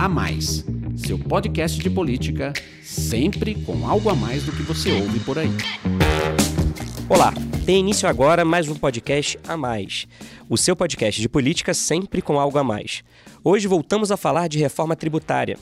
A Mais, seu podcast de política, sempre com algo a mais do que você ouve por aí. Olá, tem início agora mais um podcast a mais. O seu podcast de política sempre com algo a mais. Hoje voltamos a falar de reforma tributária.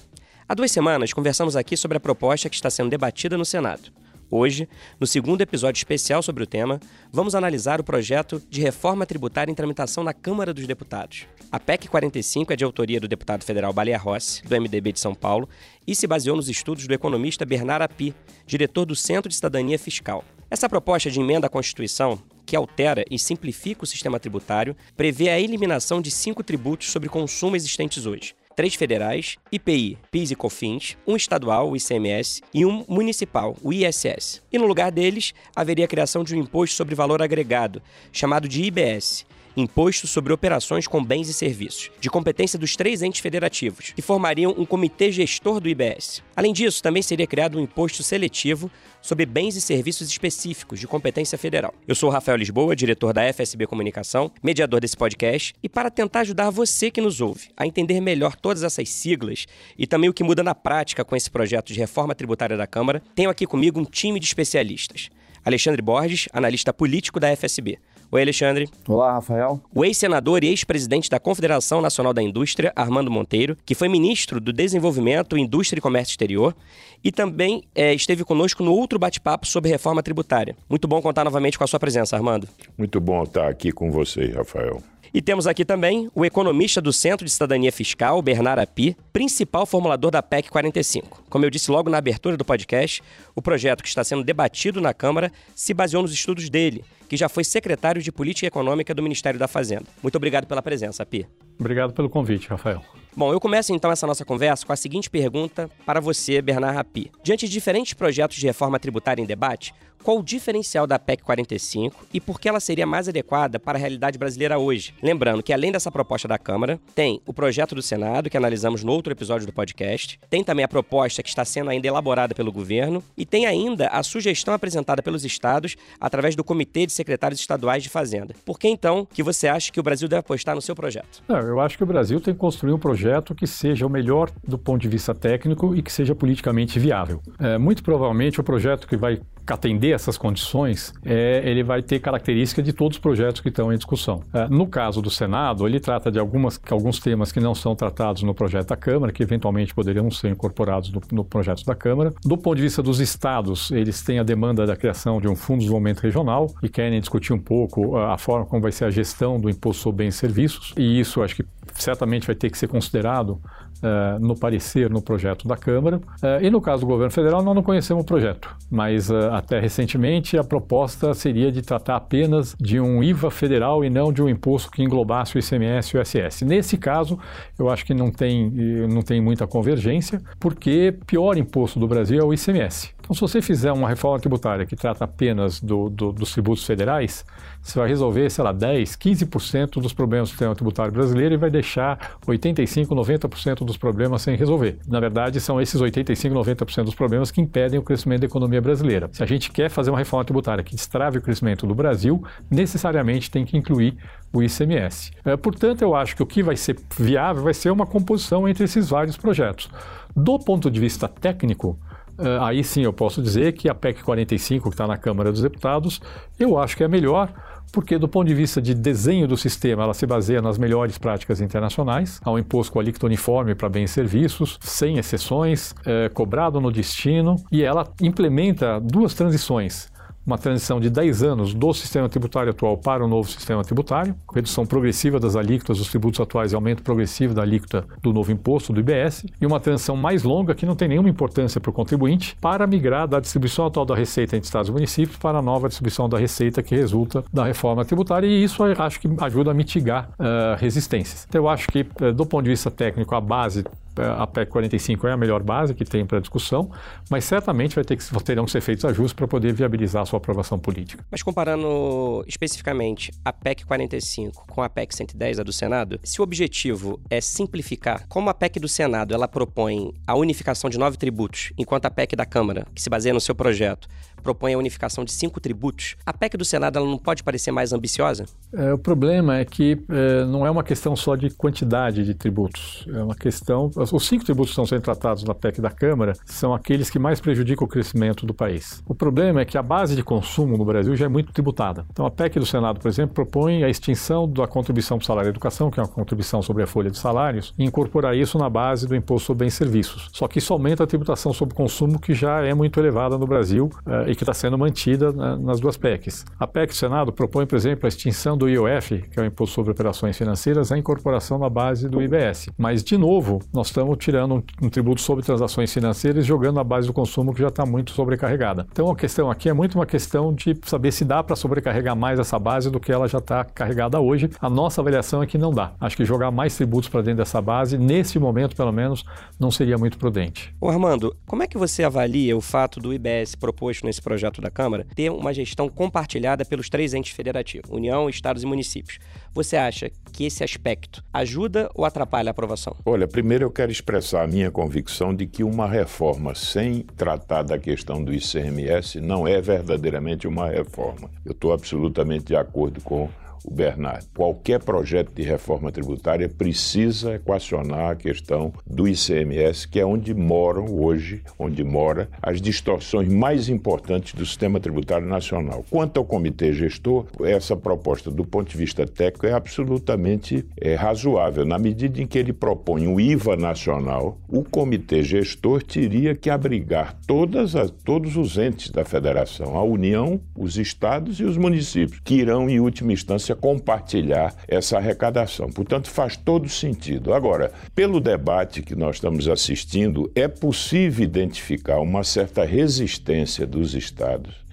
Há duas semanas conversamos aqui sobre a proposta que está sendo debatida no Senado. Hoje, no segundo episódio especial sobre o tema, vamos analisar o projeto de reforma tributária em tramitação na Câmara dos Deputados. A PEC 45 é de autoria do deputado federal Baleia Rossi, do MDB de São Paulo, e se baseou nos estudos do economista Bernard Api, diretor do Centro de Cidadania Fiscal. Essa proposta de emenda à Constituição, que altera e simplifica o sistema tributário, prevê a eliminação de cinco tributos sobre consumo existentes hoje três federais, IPI, PIS e COFINS, um estadual, o ICMS, e um municipal, o ISS. E no lugar deles, haveria a criação de um imposto sobre valor agregado, chamado de IBS, Imposto sobre Operações com Bens e Serviços, de competência dos três entes federativos, que formariam um comitê gestor do IBS. Além disso, também seria criado um imposto seletivo sobre bens e serviços específicos de competência federal. Eu sou Rafael Lisboa, diretor da FSB Comunicação, mediador desse podcast, e para tentar ajudar você que nos ouve a entender melhor todas essas siglas e também o que muda na prática com esse projeto de reforma tributária da Câmara, tenho aqui comigo um time de especialistas. Alexandre Borges, analista político da FSB. Oi, Alexandre. Olá, Rafael. O ex-senador e ex-presidente da Confederação Nacional da Indústria, Armando Monteiro, que foi ministro do Desenvolvimento, Indústria e Comércio Exterior e também é, esteve conosco no outro bate-papo sobre reforma tributária. Muito bom contar novamente com a sua presença, Armando. Muito bom estar aqui com você, Rafael. E temos aqui também o economista do Centro de Cidadania Fiscal, Bernard Api, principal formulador da PEC 45. Como eu disse logo na abertura do podcast, o projeto que está sendo debatido na Câmara se baseou nos estudos dele, que já foi secretário de Política Econômica do Ministério da Fazenda. Muito obrigado pela presença, Api. Obrigado pelo convite, Rafael. Bom, eu começo então essa nossa conversa com a seguinte pergunta para você, Bernard Rapi. Diante de diferentes projetos de reforma tributária em debate, qual o diferencial da PEC 45 e por que ela seria mais adequada para a realidade brasileira hoje? Lembrando que além dessa proposta da Câmara, tem o projeto do Senado, que analisamos no outro episódio do podcast, tem também a proposta que está sendo ainda elaborada pelo governo e tem ainda a sugestão apresentada pelos estados através do Comitê de Secretários Estaduais de Fazenda. Por que então que você acha que o Brasil deve apostar no seu projeto? Não, eu acho que o Brasil tem que construir um projeto que seja o melhor do ponto de vista técnico e que seja politicamente viável. É, muito provavelmente o projeto que vai atender essas condições, é, ele vai ter característica de todos os projetos que estão em discussão. É, no caso do Senado, ele trata de algumas, alguns temas que não são tratados no projeto da Câmara, que eventualmente poderiam ser incorporados no, no projeto da Câmara. Do ponto de vista dos estados, eles têm a demanda da criação de um fundo de desenvolvimento regional e querem discutir um pouco a, a forma como vai ser a gestão do imposto sobre bens e serviços, e isso acho que certamente vai ter que ser considerado Uh, no parecer no projeto da Câmara. Uh, e no caso do governo federal, nós não conhecemos o projeto, mas uh, até recentemente a proposta seria de tratar apenas de um IVA federal e não de um imposto que englobasse o ICMS e o ISS. Nesse caso, eu acho que não tem, não tem muita convergência, porque pior imposto do Brasil é o ICMS. Então, se você fizer uma reforma tributária que trata apenas do, do, dos tributos federais, você vai resolver, sei lá, 10, 15% dos problemas do sistema tributário brasileiro e vai deixar 85, 90% dos problemas sem resolver. Na verdade, são esses 85, 90% dos problemas que impedem o crescimento da economia brasileira. Se a gente quer fazer uma reforma tributária que destrave o crescimento do Brasil, necessariamente tem que incluir o ICMS. É, portanto, eu acho que o que vai ser viável vai ser uma composição entre esses vários projetos. Do ponto de vista técnico, Uh, aí sim eu posso dizer que a PEC 45, que está na Câmara dos Deputados, eu acho que é melhor, porque do ponto de vista de desenho do sistema, ela se baseia nas melhores práticas internacionais, há um imposto com alíquota uniforme para bens e serviços, sem exceções, é, cobrado no destino, e ela implementa duas transições uma transição de 10 anos do sistema tributário atual para o novo sistema tributário, redução progressiva das alíquotas dos tributos atuais e aumento progressivo da alíquota do novo imposto, do IBS, e uma transição mais longa, que não tem nenhuma importância para o contribuinte, para migrar da distribuição atual da receita entre estados e municípios para a nova distribuição da receita que resulta da reforma tributária, e isso acho que ajuda a mitigar uh, resistências. Então, eu acho que, uh, do ponto de vista técnico, a base a PEC 45 é a melhor base que tem para discussão, mas certamente vai ter que, terão que ser feitos ajustes para poder viabilizar a sua aprovação política. Mas comparando especificamente a PEC 45 com a PEC 110, a do Senado, se o objetivo é simplificar, como a PEC do Senado ela propõe a unificação de nove tributos, enquanto a PEC da Câmara, que se baseia no seu projeto, propõe a unificação de cinco tributos. A PEC do Senado ela não pode parecer mais ambiciosa? É, o problema é que é, não é uma questão só de quantidade de tributos. É uma questão. Os cinco tributos que estão sendo tratados na PEC da Câmara são aqueles que mais prejudicam o crescimento do país. O problema é que a base de consumo no Brasil já é muito tributada. Então, a PEC do Senado, por exemplo, propõe a extinção da contribuição para o salário e educação, que é uma contribuição sobre a folha de salários, e incorporar isso na base do imposto sobre bens e serviços. Só que isso aumenta a tributação sobre consumo, que já é muito elevada no Brasil uh, e que está sendo mantida uh, nas duas PECs. A PEC do Senado propõe, por exemplo, a extinção do IOF, que é o Imposto sobre Operações Financeiras, a incorporação na base do IBS. Mas, de novo, nós estamos tirando um, um tributo sobre transações financeiras e jogando na base do consumo que já está muito sobrecarregada. Então, a questão aqui é muito uma questão de saber se dá para sobrecarregar mais essa base do que ela já está carregada hoje. A nossa avaliação é que não dá. Acho que jogar mais tributos para dentro dessa base, nesse momento, pelo menos, não seria muito prudente. Ô Armando, como é que você avalia o fato do IBS proposto nesse projeto da Câmara ter uma gestão compartilhada pelos três entes federativos, União, Estados e municípios? Você acha que esse aspecto ajuda ou atrapalha a aprovação? Olha, primeiro eu quero expressar a minha convicção de que uma reforma sem tratar da questão do ICMS não é verdadeiramente uma reforma. Eu estou absolutamente de acordo com Bernardo. Qualquer projeto de reforma tributária precisa equacionar a questão do ICMS, que é onde moram hoje, onde mora as distorções mais importantes do sistema tributário nacional. Quanto ao comitê gestor, essa proposta do ponto de vista técnico é absolutamente é, razoável. Na medida em que ele propõe o IVA nacional, o comitê gestor teria que abrigar todas as, todos os entes da federação, a União, os estados e os municípios, que irão, em última instância, compartilhar essa arrecadação. Portanto, faz todo sentido. Agora, pelo debate que nós estamos assistindo, é possível identificar uma certa resistência dos estados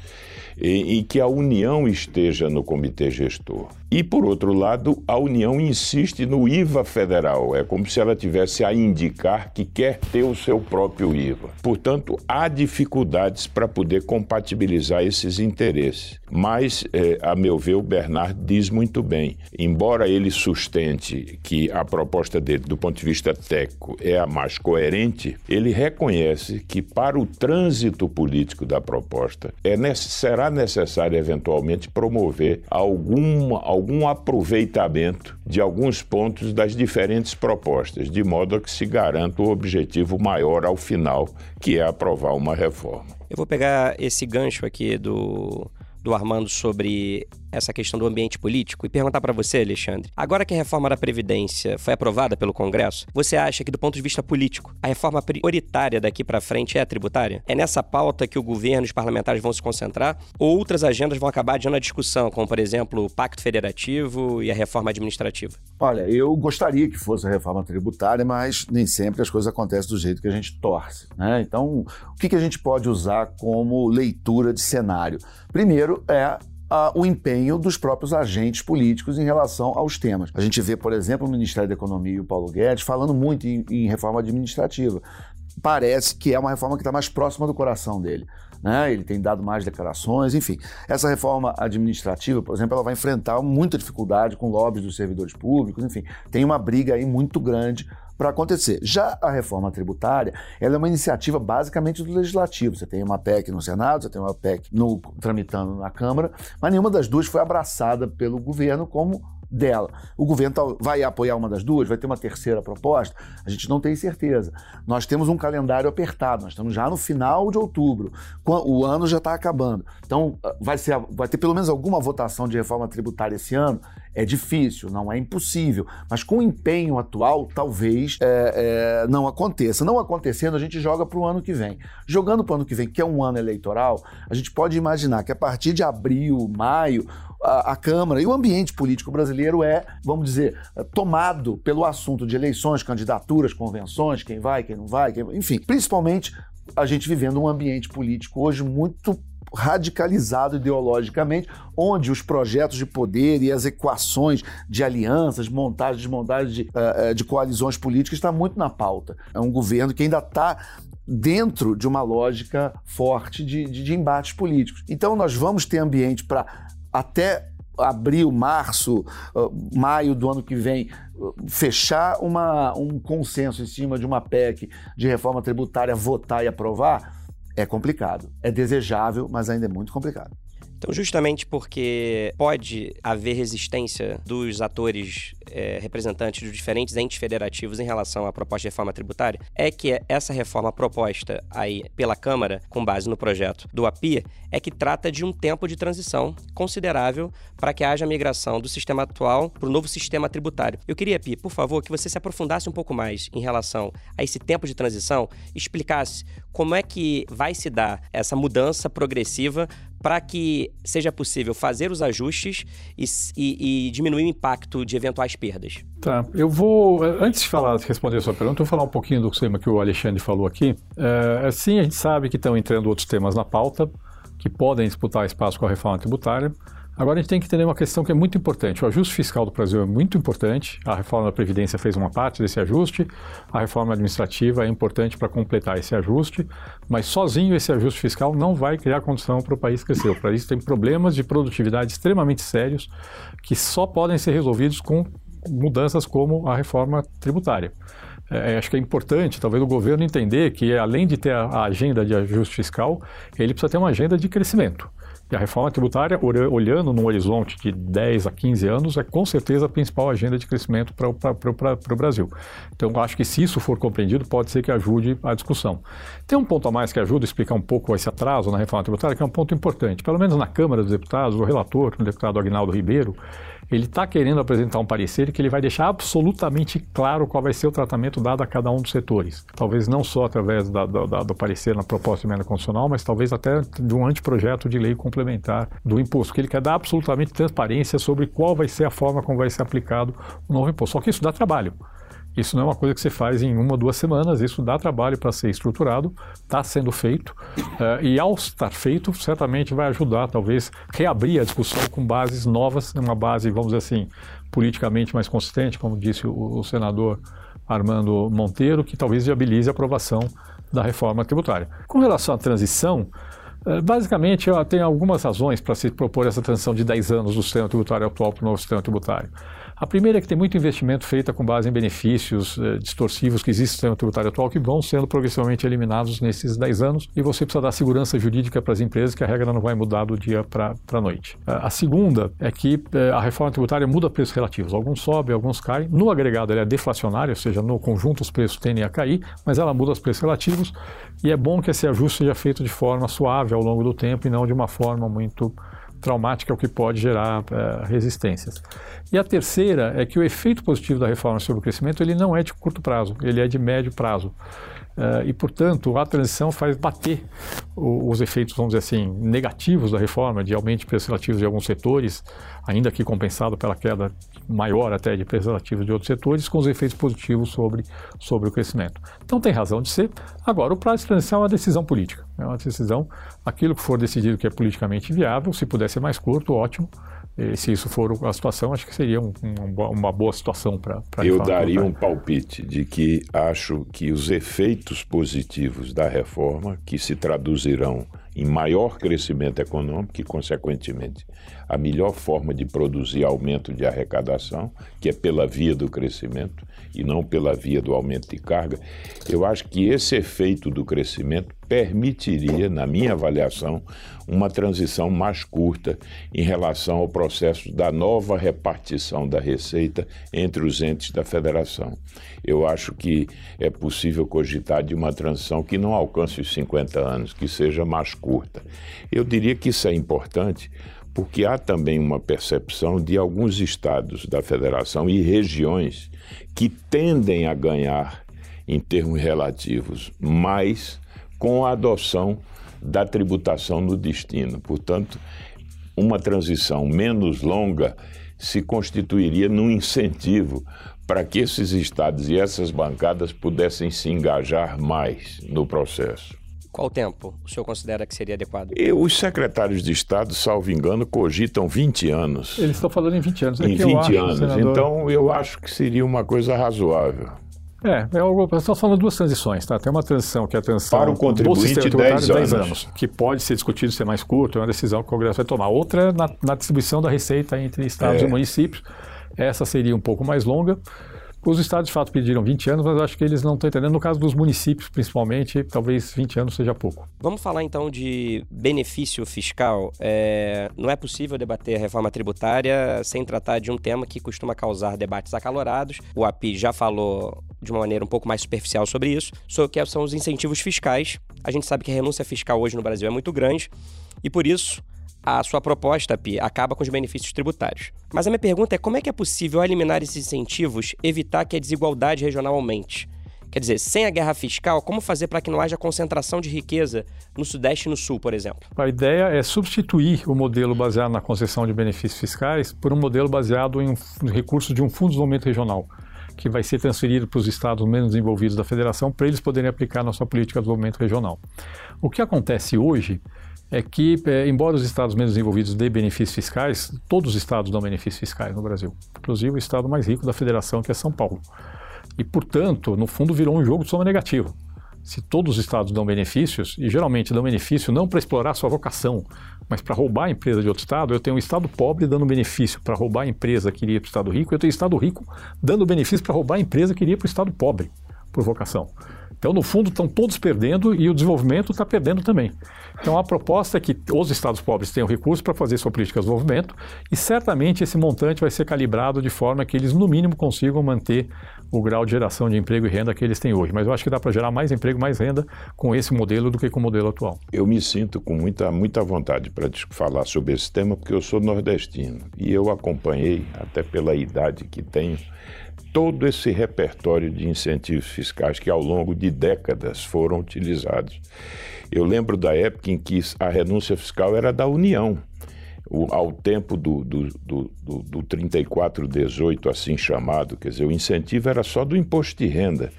em que a União esteja no comitê gestor. E, por outro lado, a União insiste no IVA federal. É como se ela tivesse a indicar que quer ter o seu próprio IVA. Portanto, há dificuldades para poder compatibilizar esses interesses. Mas, é, a meu ver, o Bernard diz muito bem. Embora ele sustente que a proposta dele, do ponto de vista técnico, é a mais coerente, ele reconhece que, para o trânsito político da proposta, é, será necessário, eventualmente, promover alguma algum aproveitamento de alguns pontos das diferentes propostas, de modo a que se garanta o objetivo maior ao final, que é aprovar uma reforma. Eu vou pegar esse gancho aqui do, do Armando sobre essa questão do ambiente político e perguntar para você, Alexandre. Agora que a reforma da Previdência foi aprovada pelo Congresso, você acha que, do ponto de vista político, a reforma prioritária daqui para frente é a tributária? É nessa pauta que o governo e os parlamentares vão se concentrar? Ou outras agendas vão acabar adiando a discussão, como, por exemplo, o Pacto Federativo e a reforma administrativa? Olha, eu gostaria que fosse a reforma tributária, mas nem sempre as coisas acontecem do jeito que a gente torce. Né? Então, o que, a gente pode usar como leitura de cenário? Primeiro é o empenho dos próprios agentes políticos em relação aos temas. A gente vê, por exemplo, o Ministério da Economia e o Paulo Guedes falando muito em, em reforma administrativa. Parece que é uma reforma que está mais próxima do coração dele. Né? Ele tem dado mais declarações, enfim. Essa reforma administrativa, por exemplo, ela vai enfrentar muita dificuldade com lobbies dos servidores públicos, enfim. Tem uma briga aí muito grande para acontecer. Já a reforma tributária, ela é uma iniciativa basicamente do legislativo. Você tem uma PEC no Senado, você tem uma PEC no, tramitando na Câmara, mas nenhuma das duas foi abraçada pelo governo como dela. O governo vai apoiar uma das duas? Vai ter uma terceira proposta? A gente não tem certeza. Nós temos um calendário apertado, nós estamos já no final de outubro, o ano já está acabando. Então, vai, ser, vai ter pelo menos alguma votação de reforma tributária esse ano? É difícil, não é impossível, mas com o empenho atual, talvez é, é, não aconteça. Não acontecendo, a gente joga para o ano que vem. Jogando para o ano que vem, que é um ano eleitoral, a gente pode imaginar que a partir de abril, maio, a, a, Câmara e o ambiente político brasileiro é, vamos dizer, tomado pelo assunto de eleições, candidaturas, convenções, quem vai, quem não vai, quem... enfim, principalmente a gente vivendo um ambiente político hoje muito radicalizado ideologicamente, onde os projetos de poder e as equações de alianças, montagem, desmontagem de, uh, de coalizões políticas está muito na pauta. É um governo que ainda está dentro de uma lógica forte de, de, de embates políticos. Então nós vamos ter ambiente para até abril, março, maio do ano que vem, fechar uma, um consenso em cima de uma PEC de reforma tributária, votar e aprovar, é complicado. É desejável, mas ainda é muito complicado. Então, justamente porque pode haver resistência dos atores é, representantes dos diferentes entes federativos em relação à proposta de reforma tributária, é que essa reforma proposta aí pela Câmara, com base no projeto do API, é que trata de um tempo de transição considerável para que haja migração do sistema atual para o novo sistema tributário. Eu queria, Pi, por favor, que você se aprofundasse um pouco mais em relação a esse tempo de transição, explicasse como é que vai se dar essa mudança progressiva para que seja possível fazer os ajustes e, e, e, diminuir o impacto de eventuais perdas. Tá, eu vou, antes de falar, de responder a sua pergunta, eu vou falar um pouquinho do tema que o Alexandre falou aqui. É, sim, a gente sabe que estão entrando outros temas na pauta, que podem disputar espaço com a reforma tributária. Agora a gente tem que entender uma questão que é muito importante. O ajuste fiscal do Brasil é muito importante. A reforma da Previdência fez uma parte desse ajuste. A reforma administrativa é importante para completar esse ajuste. Mas sozinho esse ajuste fiscal não vai criar condição para o país crescer. O país tem problemas de produtividade extremamente sérios que só podem ser resolvidos com mudanças como a reforma tributária. É, acho que é importante, talvez, o governo entender que, além de ter a agenda de ajuste fiscal, ele precisa ter uma agenda de crescimento. E a reforma tributária, olhando num horizonte de 10 a 15 anos, é com certeza a principal agenda de crescimento para o Brasil. Então, acho que se isso for compreendido, pode ser que ajude a discussão. Tem um ponto a mais que ajuda a explicar um pouco esse atraso na reforma tributária, que é um ponto importante. Pelo menos na Câmara dos Deputados, o relator, o deputado Agnaldo Ribeiro, ele está querendo apresentar um parecer que ele vai deixar absolutamente claro qual vai ser o tratamento dado a cada um dos setores. Talvez não só através da, da, do parecer na proposta de emenda constitucional, mas talvez até de um anteprojeto de lei complementar do imposto, que ele quer dar absolutamente transparência sobre qual vai ser a forma como vai ser aplicado o novo imposto. Só que isso dá trabalho. Isso não é uma coisa que você faz em uma ou duas semanas, isso dá trabalho para ser estruturado, está sendo feito, uh, e ao estar feito, certamente vai ajudar, talvez, reabrir a discussão com bases novas, uma base, vamos dizer assim, politicamente mais consistente, como disse o, o senador Armando Monteiro, que talvez viabilize a aprovação da reforma tributária. Com relação à transição, eh, Basicamente, tem algumas razões para se propor essa transição de 10 anos do sistema tributário atual para o novo sistema tributário. A primeira é que tem muito investimento feito com base em benefícios eh, que existem no sistema tributário atual que vão sendo progressivamente eliminados nesses 10 anos e você precisa dar segurança jurídica para as empresas que a regra não vai mudar do dia para a noite. A segunda é que eh, a reforma tributária muda preços relativos. Alguns sobem, alguns caem. No agregado ela é deflacionária, ou seja, no conjunto os preços tendem a cair, mas ela muda os preços relativos e é bom que esse ajuste seja feito de forma suave ao longo do tempo e não de uma forma muito traumática, o que pode gerar é, resistências. E a terceira é que o efeito positivo da reforma sobre o crescimento ele não é de curto prazo, ele é de médio prazo. Uh, e, portanto, a transição faz bater o, os efeitos, vamos dizer assim, negativos da reforma, de aumento de preços relativos de alguns setores, ainda que compensado pela queda maior até de preços relativos de outros setores, com os efeitos positivos sobre, sobre o crescimento. Então, tem razão de ser. Agora, o prazo de transição é uma decisão política. É uma decisão, aquilo que for decidido que é politicamente viável, se puder ser mais curto, ótimo. E se isso for a situação, acho que seria um, um, uma boa situação para. Eu daria um palpite de que acho que os efeitos positivos da reforma, que se traduzirão em maior crescimento econômico e, consequentemente, a melhor forma de produzir aumento de arrecadação, que é pela via do crescimento e não pela via do aumento de carga, eu acho que esse efeito do crescimento permitiria, na minha avaliação, uma transição mais curta em relação ao processo da nova repartição da receita entre os entes da federação. Eu acho que é possível cogitar de uma transição que não alcance os 50 anos, que seja mais curta. Eu diria que isso é importante porque há também uma percepção de alguns estados da federação e regiões que tendem a ganhar, em termos relativos, mais com a adoção da tributação no destino. Portanto, uma transição menos longa se constituiria num incentivo para que esses estados e essas bancadas pudessem se engajar mais no processo. Qual tempo o senhor considera que seria adequado? E os secretários de Estado, salvo engano, cogitam 20 anos. Eles estão falando em 20 anos. É em 20 acho, anos. Senador... Então, eu acho que seria uma coisa razoável. É, é algo, estamos falando de duas transições, tá? Tem uma transição que é a transição Para o contribuinte, do 10 anos. 10 anos. que pode ser discutido ser mais curto, é uma decisão que o Congresso vai tomar. Outra é na, na distribuição da receita entre estados é. e municípios. Essa seria um pouco mais longa. Os estados, de fato, pediram 20 anos, mas acho que eles não estão entendendo. No caso dos municípios, principalmente, talvez 20 anos seja pouco. Vamos falar então de benefício fiscal. É, não é possível debater a reforma tributária sem tratar de um tema que costuma causar debates acalorados. O API já falou de uma maneira um pouco mais superficial sobre isso, sobre o que são os incentivos fiscais. A gente sabe que a renúncia fiscal hoje no Brasil é muito grande e por isso a sua proposta, Pi, acaba com os benefícios tributários. Mas a minha pergunta é como é que é possível, eliminar esses incentivos, evitar que a desigualdade regional aumente? Quer dizer, sem a guerra fiscal, como fazer para que não haja concentração de riqueza no Sudeste e no Sul, por exemplo? A ideia é substituir o modelo baseado na concessão de benefícios fiscais por um modelo baseado em recursos de um fundo de desenvolvimento regional, que vai ser transferido para os estados menos desenvolvidos da federação para eles poderem aplicar na sua política de desenvolvimento regional. O que acontece hoje é que, é, embora os estados menos desenvolvidos dêem benefícios fiscais, todos os estados dão benefícios fiscais no Brasil, inclusive o estado mais rico da federação, que é São Paulo. E, portanto, no fundo virou um jogo de soma negativa. Se todos os estados dão benefícios, e geralmente dão benefício não para explorar sua vocação, mas para roubar a empresa de outro estado, eu tenho um estado pobre dando benefício para roubar a empresa que iria para o estado rico, eu tenho um estado rico dando benefício para roubar a empresa que iria para o estado pobre, por vocação. Então, no fundo, estão todos perdendo e o desenvolvimento está perdendo também. Então, a proposta é que os estados pobres tenham recursos para fazer sua política de desenvolvimento e certamente esse montante vai ser calibrado de forma que eles, no mínimo, consigam manter o grau de geração de emprego e renda que eles têm hoje. Mas eu acho que dá para gerar mais emprego, mais renda com esse modelo do que com o modelo atual. Eu me sinto com muita, muita vontade para falar sobre esse tema, porque eu sou nordestino e eu acompanhei, até pela idade que tenho, todo esse repertório de incentivos fiscais que ao longo de décadas foram utilizados. Eu lembro da época em que a renúncia fiscal era da União. O, ao tempo do, do, do, do, do 3418, assim chamado, quer dizer, o incentivo era só do imposto de renda.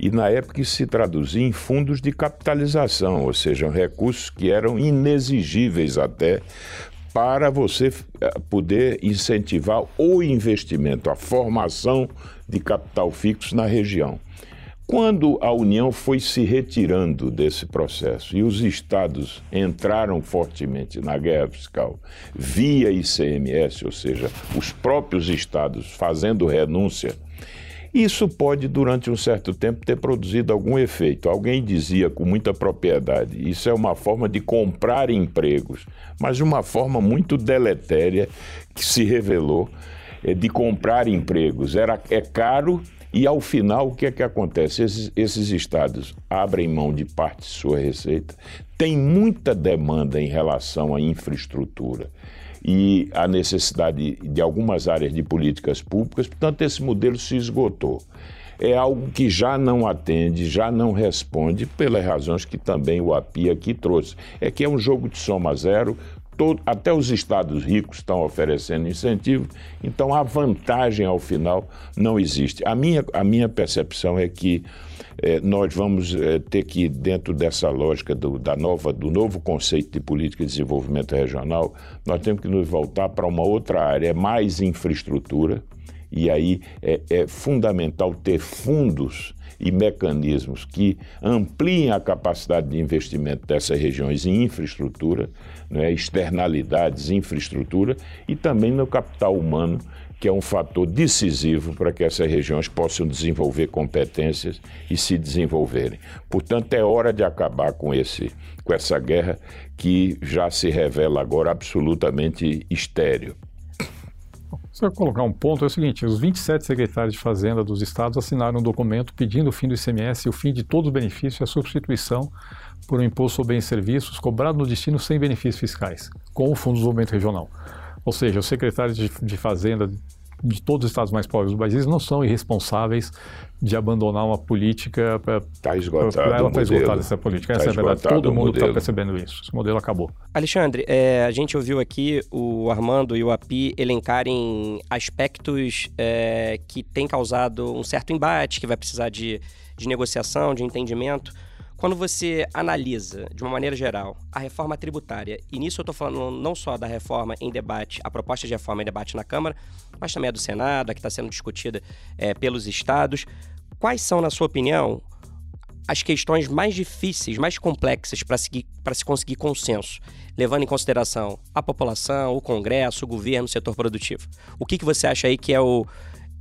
E na época se traduzia em fundos de capitalização, ou seja, recursos que eram inexigíveis até para você eh, poder incentivar o investimento, a formação de capital fixo na região. Quando a União foi se retirando desse processo e os estados entraram fortemente na guerra fiscal via ICMS, ou seja, os próprios estados fazendo renúncia isso pode, durante um certo tempo, ter produzido algum efeito. Alguém dizia com muita propriedade: isso é uma forma de comprar empregos, mas uma forma muito deletéria que se revelou é, de comprar empregos. Era, é caro e, ao final, o que é que acontece? Esses, esses estados abrem mão de parte de sua receita, tem muita demanda em relação à infraestrutura e a necessidade de algumas áreas de políticas públicas, portanto, esse modelo se esgotou. É algo que já não atende, já não responde, pelas razões que também o API aqui trouxe. É que é um jogo de soma zero, Todo, até os estados ricos estão oferecendo incentivo, então a vantagem ao final não existe. A minha, a minha percepção é que é, nós vamos é, ter que, dentro dessa lógica do, da nova, do novo conceito de política de desenvolvimento regional, nós temos que nos voltar para uma outra área, é mais infraestrutura, e aí é, é fundamental ter fundos e mecanismos que ampliem a capacidade de investimento dessas regiões em infraestrutura, né, externalidades, infraestrutura e também no capital humano que é um fator decisivo para que essas regiões possam desenvolver competências e se desenvolverem. Portanto, é hora de acabar com, esse, com essa guerra que já se revela agora absolutamente estéreo. Só colocar um ponto é o seguinte: os 27 secretários de Fazenda dos estados assinaram um documento pedindo o fim do ICMS o fim de todos os benefícios e a substituição por um imposto sobre bens e serviços cobrado no destino sem benefícios fiscais, com o Fundo de Desenvolvimento Regional. Ou seja, os secretários de, de Fazenda de todos os estados mais pobres do país não são irresponsáveis de abandonar uma política para tá esgotado ela está esgotada essa política. Tá essa é a verdade. Todo mundo está percebendo isso. Esse modelo acabou. Alexandre, é, a gente ouviu aqui o Armando e o Api elencarem aspectos é, que têm causado um certo embate, que vai precisar de, de negociação, de entendimento. Quando você analisa, de uma maneira geral, a reforma tributária, e nisso eu estou falando não só da reforma em debate, a proposta de reforma em debate na Câmara, mas também a do Senado, a que está sendo discutida é, pelos estados, quais são, na sua opinião, as questões mais difíceis, mais complexas para se, se conseguir consenso, levando em consideração a população, o Congresso, o governo, o setor produtivo? O que, que você acha aí que é o,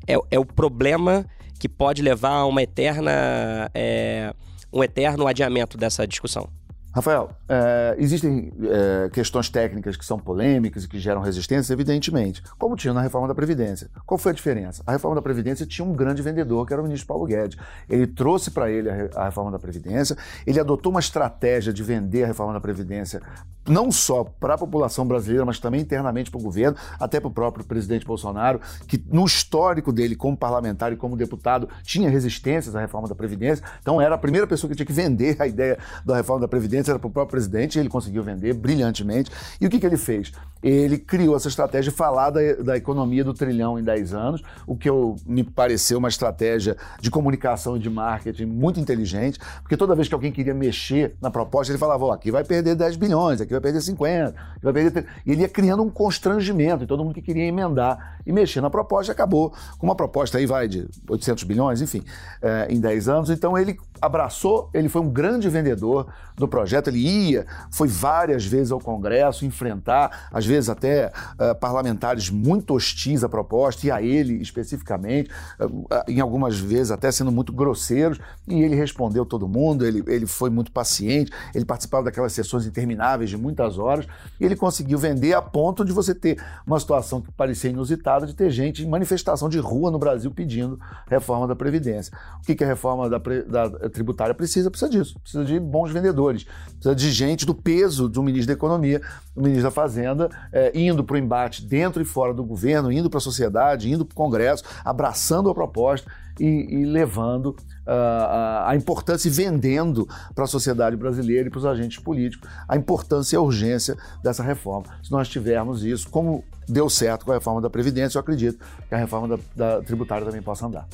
é, é o problema que pode levar a uma eterna, é, um eterno adiamento dessa discussão? Rafael, é, existem é, questões técnicas que são polêmicas e que geram resistência, evidentemente, como tinha na reforma da Previdência. Qual foi a diferença? A reforma da Previdência tinha um grande vendedor, que era o ministro Paulo Guedes. Ele trouxe para ele a, a, reforma da Previdência, ele adotou uma estratégia de vender a reforma da Previdência não só para a população brasileira, mas também internamente para o governo, até para o próprio presidente Bolsonaro, que no histórico dele como parlamentar e como deputado tinha resistências à reforma da Previdência. Então era a primeira pessoa que tinha que vender a ideia da reforma da Previdência, era para o próprio presidente, e ele conseguiu vender brilhantemente. E o que, que ele fez? Ele criou essa estratégia de falar da, da economia do trilhão em 10 anos, o que eu, me pareceu uma estratégia de comunicação e de marketing muito inteligente, porque toda vez que alguém queria mexer na proposta, ele falava: oh, aqui vai perder 10 bilhões, aqui vai perder 50, vai perder. E ele ia criando um constrangimento, e todo mundo que queria emendar e mexer na proposta acabou com uma proposta aí, vai, de 800 bilhões, enfim, é, em 10 anos. Então ele abraçou, ele foi um grande vendedor do projeto, ele ia, foi várias vezes ao Congresso enfrentar, às vezes até uh, parlamentares muito hostis à proposta, e a ele especificamente, uh, em algumas vezes até sendo muito grosseiros, e ele respondeu todo mundo, ele, ele foi muito paciente, ele participava daquelas sessões intermináveis de muitas horas, e ele conseguiu vender a ponto de você ter uma situação que parecia inusitada de ter gente em manifestação de rua no Brasil pedindo reforma da Previdência. O que, que a reforma da, da tributária precisa? Precisa disso, precisa de bons vendedores, precisa de gente do peso do ministro da Economia, do ministro da Fazenda, é, indo para o embate dentro e fora do governo, indo para a sociedade, indo para o Congresso, abraçando a proposta e, e levando uh, a importância e vendendo para a sociedade brasileira e para os agentes políticos a importância e a urgência dessa reforma. Se nós tivermos isso, como deu certo com a reforma da Previdência, eu acredito que a reforma da, da tributária também possa andar.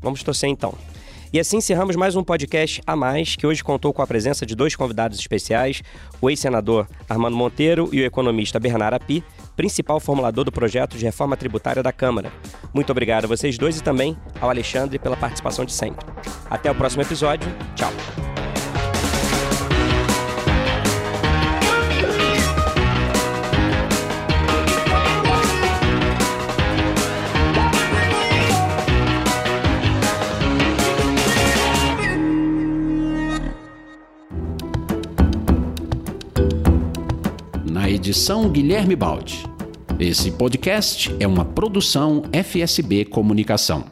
Vamos torcer então. E assim encerramos mais um podcast a mais, que hoje contou com a presença de dois convidados especiais, o ex-senador Armando Monteiro e o economista Bernardo Api, principal formulador do projeto de reforma tributária da Câmara. Muito obrigado a vocês dois e também ao Alexandre pela participação de sempre. Até o próximo episódio. Tchau. Edição Guilherme Baldi. Esse podcast é uma produção FSB Comunicação.